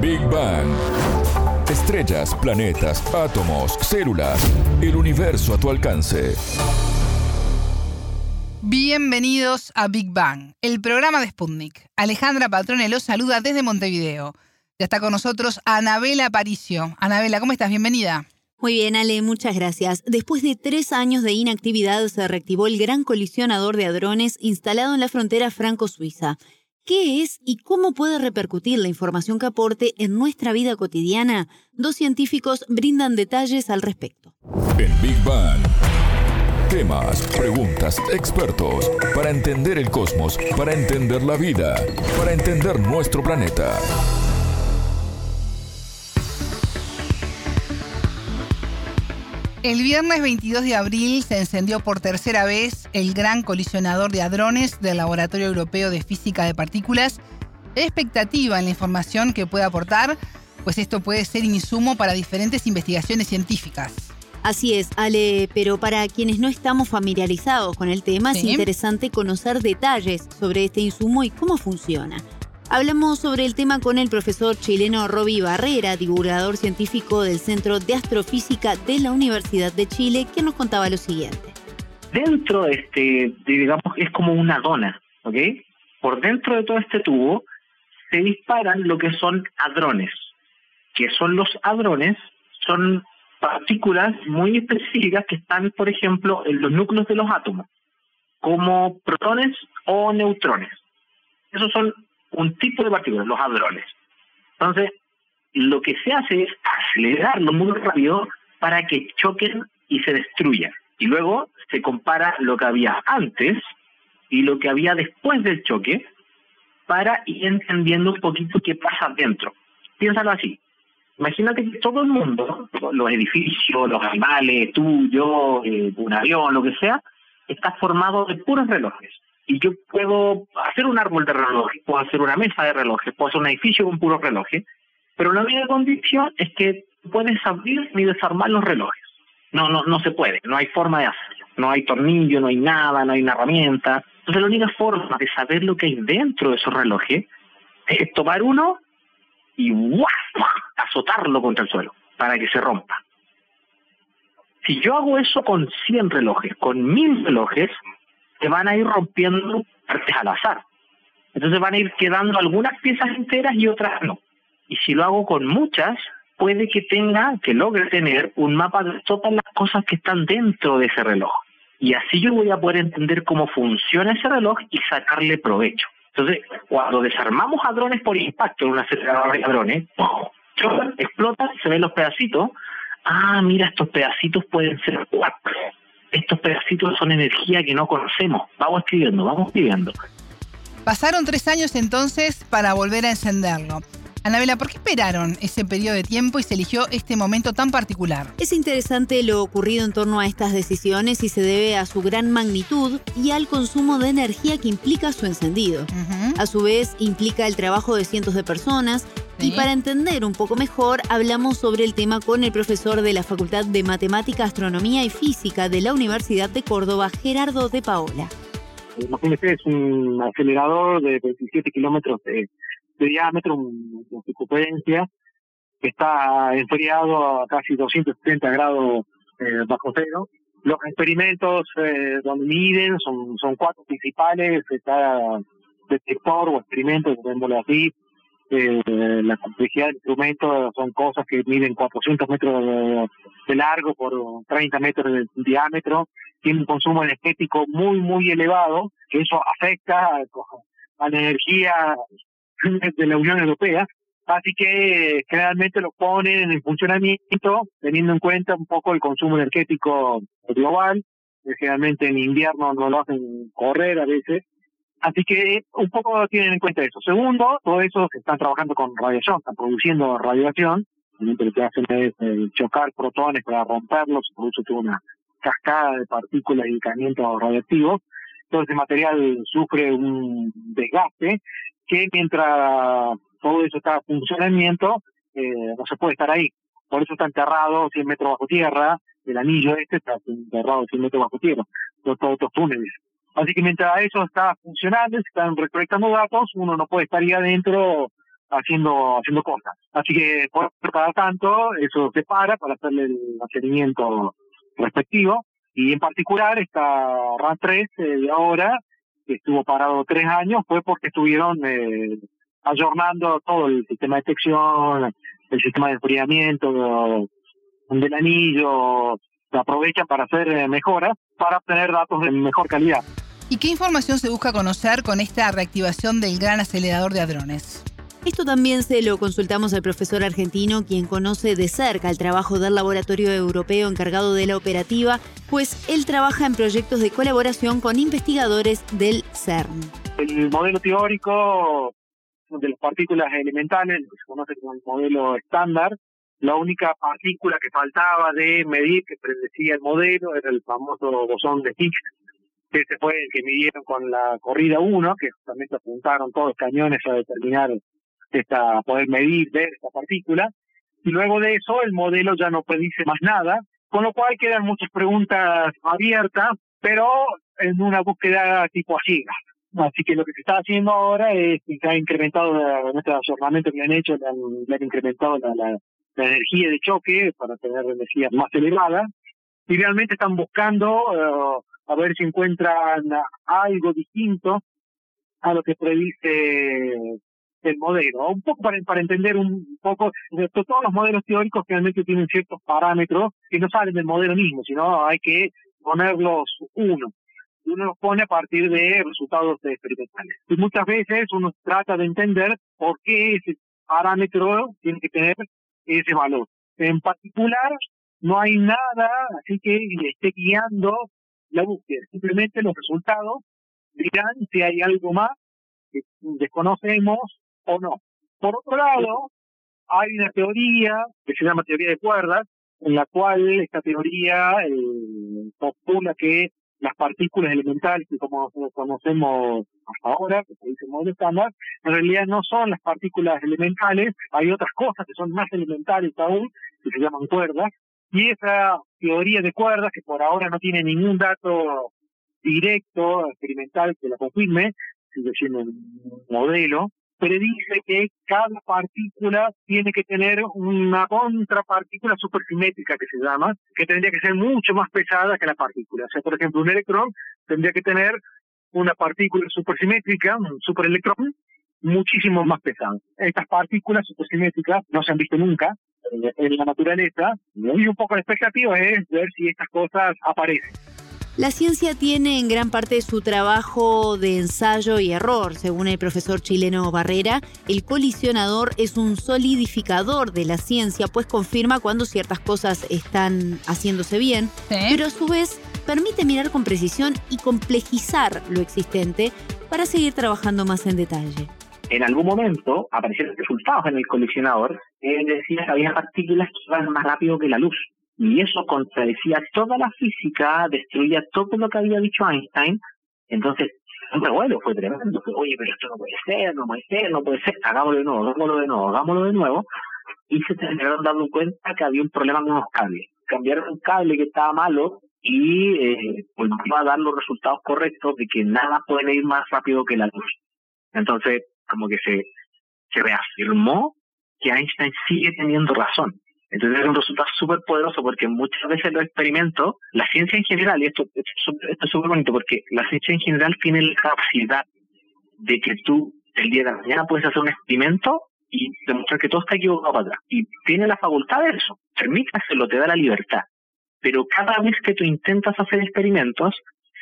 Big Bang. Estrellas, planetas, átomos, células, el universo a tu alcance. Bienvenidos a Big Bang, el programa de Sputnik. Alejandra Patrone los saluda desde Montevideo. Ya está con nosotros Anabela Aparicio. Anabela, ¿cómo estás? Bienvenida. Muy bien, Ale, muchas gracias. Después de tres años de inactividad se reactivó el gran colisionador de hadrones instalado en la frontera franco-suiza. ¿Qué es y cómo puede repercutir la información que aporte en nuestra vida cotidiana? Dos científicos brindan detalles al respecto. En Big Bang. Temas, preguntas, expertos. Para entender el cosmos, para entender la vida, para entender nuestro planeta. El viernes 22 de abril se encendió por tercera vez el gran colisionador de hadrones del Laboratorio Europeo de Física de Partículas. Expectativa en la información que puede aportar, pues esto puede ser insumo para diferentes investigaciones científicas. Así es, Ale, pero para quienes no estamos familiarizados con el tema, es interesante conocer detalles sobre este insumo y cómo funciona. Hablamos sobre el tema con el profesor chileno Roby Barrera, divulgador científico del Centro de Astrofísica de la Universidad de Chile, que nos contaba lo siguiente. Dentro de este, digamos, es como una dona, ¿ok? Por dentro de todo este tubo se disparan lo que son hadrones. que son los hadrones? Son partículas muy específicas que están, por ejemplo, en los núcleos de los átomos, como protones o neutrones. Esos son un tipo de partículas, los hadrones. Entonces, lo que se hace es acelerarlo muy rápido para que choquen y se destruyan. Y luego se compara lo que había antes y lo que había después del choque para ir entendiendo un poquito qué pasa dentro. Piénsalo así. Imagínate que todo el mundo, los edificios, los animales, tú, yo, eh, un avión, lo que sea, está formado de puros relojes y yo puedo hacer un árbol de relojes, puedo hacer una mesa de relojes, puedo hacer un edificio con puros relojes, pero la única condición es que puedes abrir ni desarmar los relojes. No, no, no se puede, no hay forma de hacerlo. No hay tornillo, no hay nada, no hay una herramienta. Entonces la única forma de saber lo que hay dentro de esos relojes es tomar uno y ¡guau! azotarlo contra el suelo para que se rompa. Si yo hago eso con 100 relojes, con 1000 relojes, se van a ir rompiendo partes al azar. Entonces van a ir quedando algunas piezas enteras y otras no. Y si lo hago con muchas, puede que tenga, que logre tener un mapa de todas las cosas que están dentro de ese reloj. Y así yo voy a poder entender cómo funciona ese reloj y sacarle provecho. Entonces, cuando desarmamos hadrones por impacto en una acelerador de hadrones, explota, se ven los pedacitos. Ah, mira, estos pedacitos pueden ser cuatro pedacitos son energía que no conocemos. Vamos escribiendo, vamos escribiendo. Pasaron tres años entonces para volver a encenderlo. Anabela, ¿por qué esperaron ese periodo de tiempo y se eligió este momento tan particular? Es interesante lo ocurrido en torno a estas decisiones y se debe a su gran magnitud y al consumo de energía que implica su encendido. A su vez, implica el trabajo de cientos de personas y para entender un poco mejor, hablamos sobre el tema con el profesor de la Facultad de Matemática, Astronomía y Física de la Universidad de Córdoba, Gerardo de Paola. Imagínese, es un acelerador de 27 kilómetros de de diámetro, una circunferencia, que está enfriado a casi 270 grados eh, bajo cero. Los experimentos eh, donde miden son, son cuatro principales, está detector o experimento, llamémoslo así, eh, la complejidad del instrumento son cosas que miden 400 metros de, largo por 30 metros de diámetro, tiene un consumo energético muy, muy elevado, que eso afecta a la energía de la Unión Europea, así que generalmente lo ponen en funcionamiento teniendo en cuenta un poco el consumo energético global, generalmente en invierno no lo hacen correr a veces, así que un poco tienen en cuenta eso. Segundo, todo eso que están trabajando con radiación, están produciendo radiación, lo que hacen es eh, chocar protones para romperlos, por eso una cascada de partículas y caliente radioactivo. Todo ese material sufre un desgaste que mientras todo eso está en funcionamiento, eh, no se puede estar ahí. Por eso está enterrado 100 metros bajo tierra, el anillo este está enterrado 100 metros bajo tierra, todos estos túneles. Así que mientras eso está funcionando, están recolectando datos, uno no puede estar ahí adentro haciendo haciendo cosas. Así que por cada tanto eso se para para hacerle el mantenimiento respectivo. Y en particular esta RAN 3 eh, de ahora, que estuvo parado tres años, fue porque estuvieron eh, ayornando todo el sistema de detección, el sistema de enfriamiento del anillo, se aprovechan para hacer eh, mejoras para obtener datos de mejor calidad. ¿Y qué información se busca conocer con esta reactivación del gran acelerador de hadrones? Esto también se lo consultamos al profesor argentino, quien conoce de cerca el trabajo del laboratorio europeo encargado de la operativa, pues él trabaja en proyectos de colaboración con investigadores del CERN. El modelo teórico de las partículas elementales, que se conoce como el modelo estándar, la única partícula que faltaba de medir, que predecía el modelo, era el famoso bosón de Higgs, ese fue el que midieron con la corrida 1, que justamente apuntaron todos los cañones a determinar esta, poder medir, ver esta partícula. Y luego de eso, el modelo ya no predice más nada, con lo cual quedan muchas preguntas abiertas, pero en una búsqueda tipo así. Así que lo que se está haciendo ahora es que se ha incrementado, en este ayornamiento que han hecho, le han, incrementado la, la, energía de choque para tener energía más elevada. Y realmente están buscando eh, a ver si encuentran algo distinto a lo que predice el modelo, un poco para, para entender un poco, todos los modelos teóricos realmente tienen ciertos parámetros que no salen del modelo mismo, sino hay que ponerlos uno. Uno los pone a partir de resultados experimentales. Y muchas veces uno trata de entender por qué ese parámetro tiene que tener ese valor. En particular, no hay nada así que le esté guiando la búsqueda. Simplemente los resultados dirán si hay algo más que desconocemos o no. Por otro lado, hay una teoría que se llama teoría de cuerdas, en la cual esta teoría eh, postula que las partículas elementales que como conocemos hasta ahora, que se dice en realidad no son las partículas elementales, hay otras cosas que son más elementales aún, que se llaman cuerdas, y esa teoría de cuerdas, que por ahora no tiene ningún dato directo, experimental, que la confirme, sigue siendo un modelo, predice que cada partícula tiene que tener una contrapartícula supersimétrica que se llama, que tendría que ser mucho más pesada que la partícula. O sea, por ejemplo, un electrón tendría que tener una partícula supersimétrica, un superelectrón, muchísimo más pesado. Estas partículas supersimétricas no se han visto nunca en la naturaleza y un poco la expectativa es ver si estas cosas aparecen. La ciencia tiene en gran parte su trabajo de ensayo y error. Según el profesor chileno Barrera, el colisionador es un solidificador de la ciencia, pues confirma cuando ciertas cosas están haciéndose bien, pero a su vez permite mirar con precisión y complejizar lo existente para seguir trabajando más en detalle. En algún momento aparecieron resultados en el colisionador que decía que había partículas que iban más rápido que la luz y eso contradecía toda la física, destruía todo lo que había dicho Einstein. Entonces, un revuelo fue tremendo. Oye, pero esto no puede ser, no puede ser, no puede ser, hagámoslo de nuevo, hagámoslo de nuevo, hagámoslo de nuevo. Y se terminaron dando cuenta que había un problema con unos cables. Cambiaron un cable que estaba malo y eh, volvió a dar los resultados correctos de que nada puede ir más rápido que la luz. Entonces, como que se, se reafirmó que Einstein sigue teniendo razón. Entonces es un resultado súper poderoso porque muchas veces los experimentos, la ciencia en general, y esto, esto es súper bonito porque la ciencia en general tiene la capacidad de que tú el día de mañana puedes hacer un experimento y demostrar que todo está equivocado para atrás. Y tiene la facultad de eso, permite hacerlo, te da la libertad. Pero cada vez que tú intentas hacer experimentos,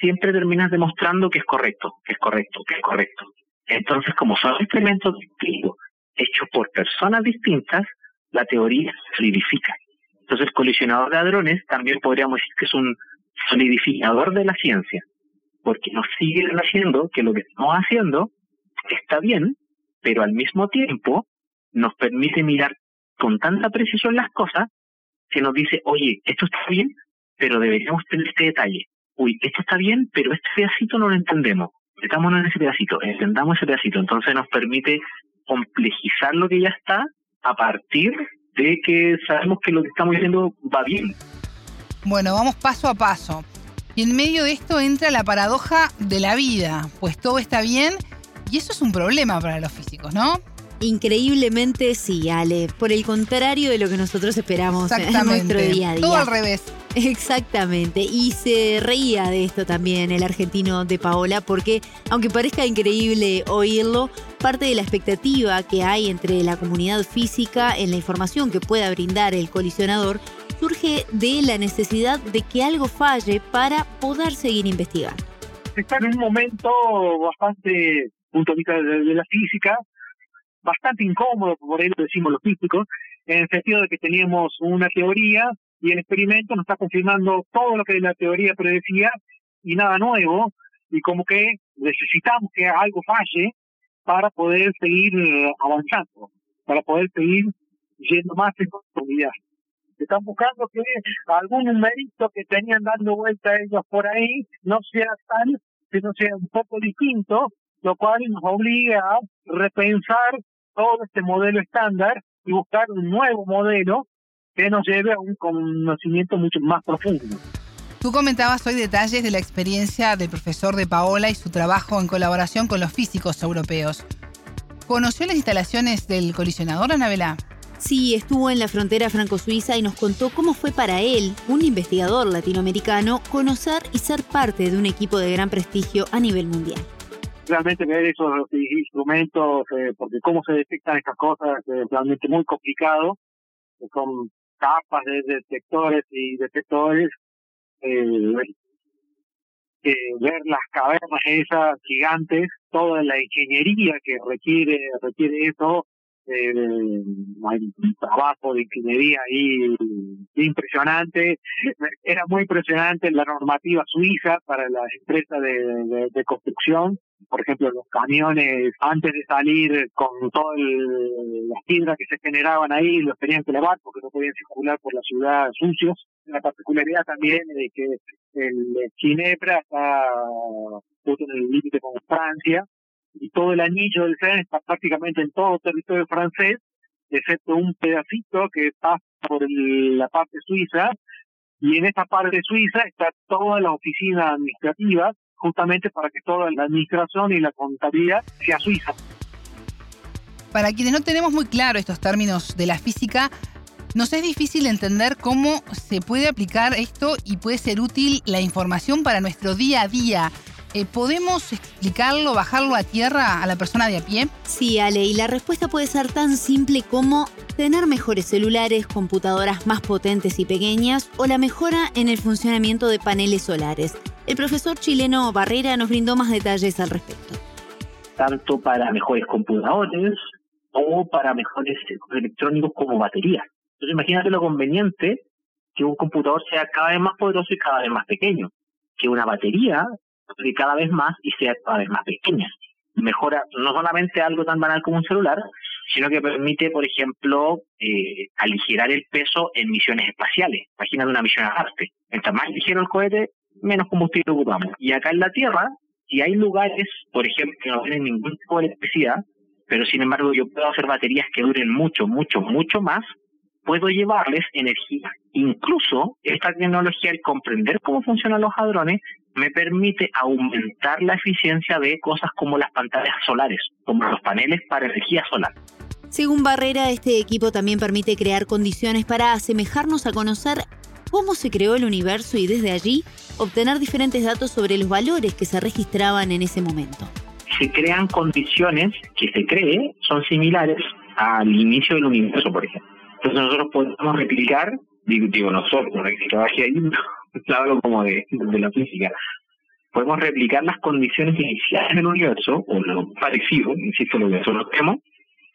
siempre terminas demostrando que es correcto, que es correcto, que es correcto. Entonces, como son experimentos distintos, hechos por personas distintas, la teoría solidifica. Entonces, colisionador de hadrones también podríamos decir que es un solidificador de la ciencia, porque nos sigue haciendo que lo que estamos haciendo está bien, pero al mismo tiempo nos permite mirar con tanta precisión las cosas que nos dice, oye, esto está bien, pero deberíamos tener este detalle. Uy, esto está bien, pero este pedacito no lo entendemos. Metámonos en ese pedacito, entendamos ese pedacito. Entonces nos permite complejizar lo que ya está a partir de que sabemos que lo que estamos haciendo va bien. Bueno, vamos paso a paso. Y en medio de esto entra la paradoja de la vida, pues todo está bien y eso es un problema para los físicos, ¿no? Increíblemente sí, Ale. Por el contrario de lo que nosotros esperamos en nuestro día a día. Todo al revés. Exactamente. Y se reía de esto también el argentino de Paola, porque aunque parezca increíble oírlo, parte de la expectativa que hay entre la comunidad física en la información que pueda brindar el colisionador surge de la necesidad de que algo falle para poder seguir investigando. Está en un momento bastante, punto de vista de, la física, bastante incómodo, por eso decimos los físicos, en el sentido de que teníamos una teoría y el experimento nos está confirmando todo lo que la teoría predecía y nada nuevo, y como que necesitamos que algo falle para poder seguir eh, avanzando, para poder seguir yendo más en profundidad. Están buscando que algún numerito que tenían dando vuelta ellos por ahí no sea tal, sino sea un poco distinto, lo cual nos obliga a repensar todo este modelo estándar y buscar un nuevo modelo que nos lleve a un conocimiento mucho más profundo. Tú comentabas hoy detalles de la experiencia del profesor de Paola y su trabajo en colaboración con los físicos europeos. ¿Conoció las instalaciones del colisionador, Anabela? Sí, estuvo en la frontera franco-suiza y nos contó cómo fue para él, un investigador latinoamericano, conocer y ser parte de un equipo de gran prestigio a nivel mundial. Realmente ver esos instrumentos, eh, porque cómo se detectan estas cosas es realmente muy complicado. Son capas de detectores y detectores. Eh, ver las cavernas esas gigantes, toda la ingeniería que requiere requiere eso, eh, hay un trabajo de ingeniería ahí impresionante. Era muy impresionante la normativa suiza para las empresas de, de, construcción. Por ejemplo, los camiones, antes de salir con todas las piedras que se generaban ahí, los tenían que lavar porque no podían circular por la ciudad sucios. La particularidad también de que el Ginebra está justo en el límite con Francia y todo el anillo del tren está prácticamente en todo el territorio francés, excepto un pedacito que pasa por la parte suiza, y en esta parte suiza está toda la oficina administrativa, justamente para que toda la administración y la contabilidad sea suiza. Para quienes no tenemos muy claro estos términos de la física, nos es difícil entender cómo se puede aplicar esto y puede ser útil la información para nuestro día a día. Eh, ¿podemos explicarlo, bajarlo a tierra a la persona de a pie? Sí, Ale, y la respuesta puede ser tan simple como tener mejores celulares, computadoras más potentes y pequeñas o la mejora en el funcionamiento de paneles solares. El profesor chileno Barrera nos brindó más detalles al respecto. Tanto para mejores computadores o para mejores electrónicos como baterías. Entonces imagínate lo conveniente que un computador sea cada vez más poderoso y cada vez más pequeño. Que una batería cada vez más y sea cada vez más pequeña. Mejora no solamente algo tan banal como un celular, sino que permite, por ejemplo, eh, aligerar el peso en misiones espaciales. Imagínate una misión a Marte. Mientras más ligero el cohete, menos combustible ocupamos. Y acá en la Tierra, si hay lugares, por ejemplo, que no tienen ningún tipo de electricidad, pero sin embargo yo puedo hacer baterías que duren mucho, mucho, mucho más, puedo llevarles energía. Incluso esta tecnología, al comprender cómo funcionan los hadrones, me permite aumentar la eficiencia de cosas como las pantallas solares, como los paneles para energía solar. Según Barrera, este equipo también permite crear condiciones para asemejarnos a conocer cómo se creó el universo y desde allí obtener diferentes datos sobre los valores que se registraban en ese momento. Se crean condiciones que se cree son similares al inicio del universo, por ejemplo. Entonces nosotros podemos replicar, digo, nosotros, que trabajé ahí, hablo como de, de la física, podemos replicar las condiciones iniciales del universo, o lo parecido, insisto, lo que nosotros vemos,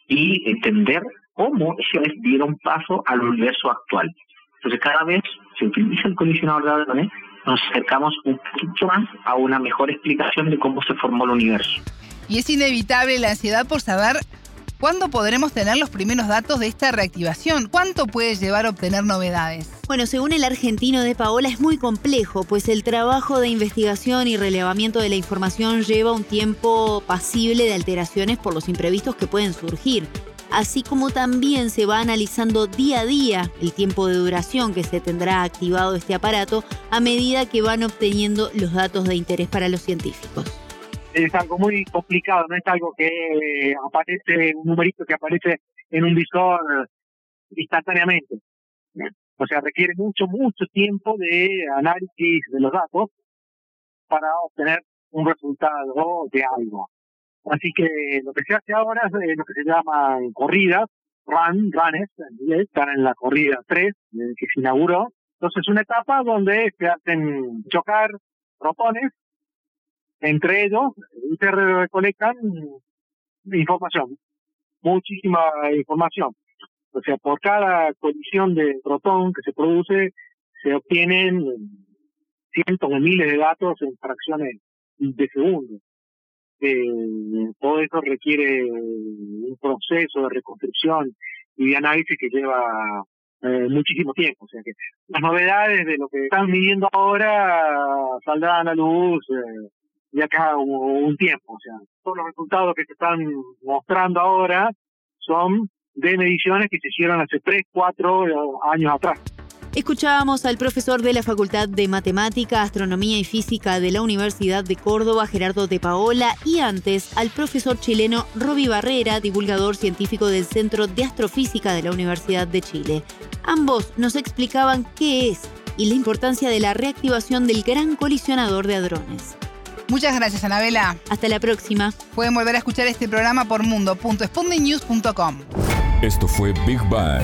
y entender cómo se dieron paso al universo actual. Entonces, cada vez se utiliza el colisionador de hadrones, nos acercamos un poquito más a una mejor explicación de cómo se formó el universo. Y es inevitable la ansiedad por saber ¿Cuándo podremos tener los primeros datos de esta reactivación? ¿Cuánto puede llevar a obtener novedades? Bueno, según el argentino de Paola es muy complejo, pues el trabajo de investigación y relevamiento de la información lleva un tiempo pasible de alteraciones por los imprevistos que pueden surgir así como también se va analizando día a día el tiempo de duración que se tendrá activado este aparato a medida que van obteniendo los datos de interés para los científicos. Es algo muy complicado, no es algo que aparece, un numerito que aparece en un visor instantáneamente. O sea, requiere mucho, mucho tiempo de análisis de los datos para obtener un resultado de algo. Así que lo que se hace ahora es lo que se llama corridas, run, runners, están en la corrida 3 que se inauguró. Entonces, una etapa donde se hacen chocar protones entre ellos se recolectan información, muchísima información. O sea, por cada colisión de protón que se produce, se obtienen cientos de miles de datos en fracciones de segundos. Eh, todo eso requiere un proceso de reconstrucción y de análisis que lleva eh, muchísimo tiempo. O sea que las novedades de lo que están midiendo ahora saldrán a luz eh, de acá un, un tiempo. O sea, todos los resultados que se están mostrando ahora son de mediciones que se hicieron hace 3, 4 años atrás. Escuchábamos al profesor de la Facultad de Matemática, Astronomía y Física de la Universidad de Córdoba, Gerardo de Paola, y antes al profesor chileno Roby Barrera, divulgador científico del Centro de Astrofísica de la Universidad de Chile. Ambos nos explicaban qué es y la importancia de la reactivación del gran colisionador de hadrones. Muchas gracias, Anabela. Hasta la próxima. Pueden volver a escuchar este programa por mundo.spundinews.com. Esto fue Big Bang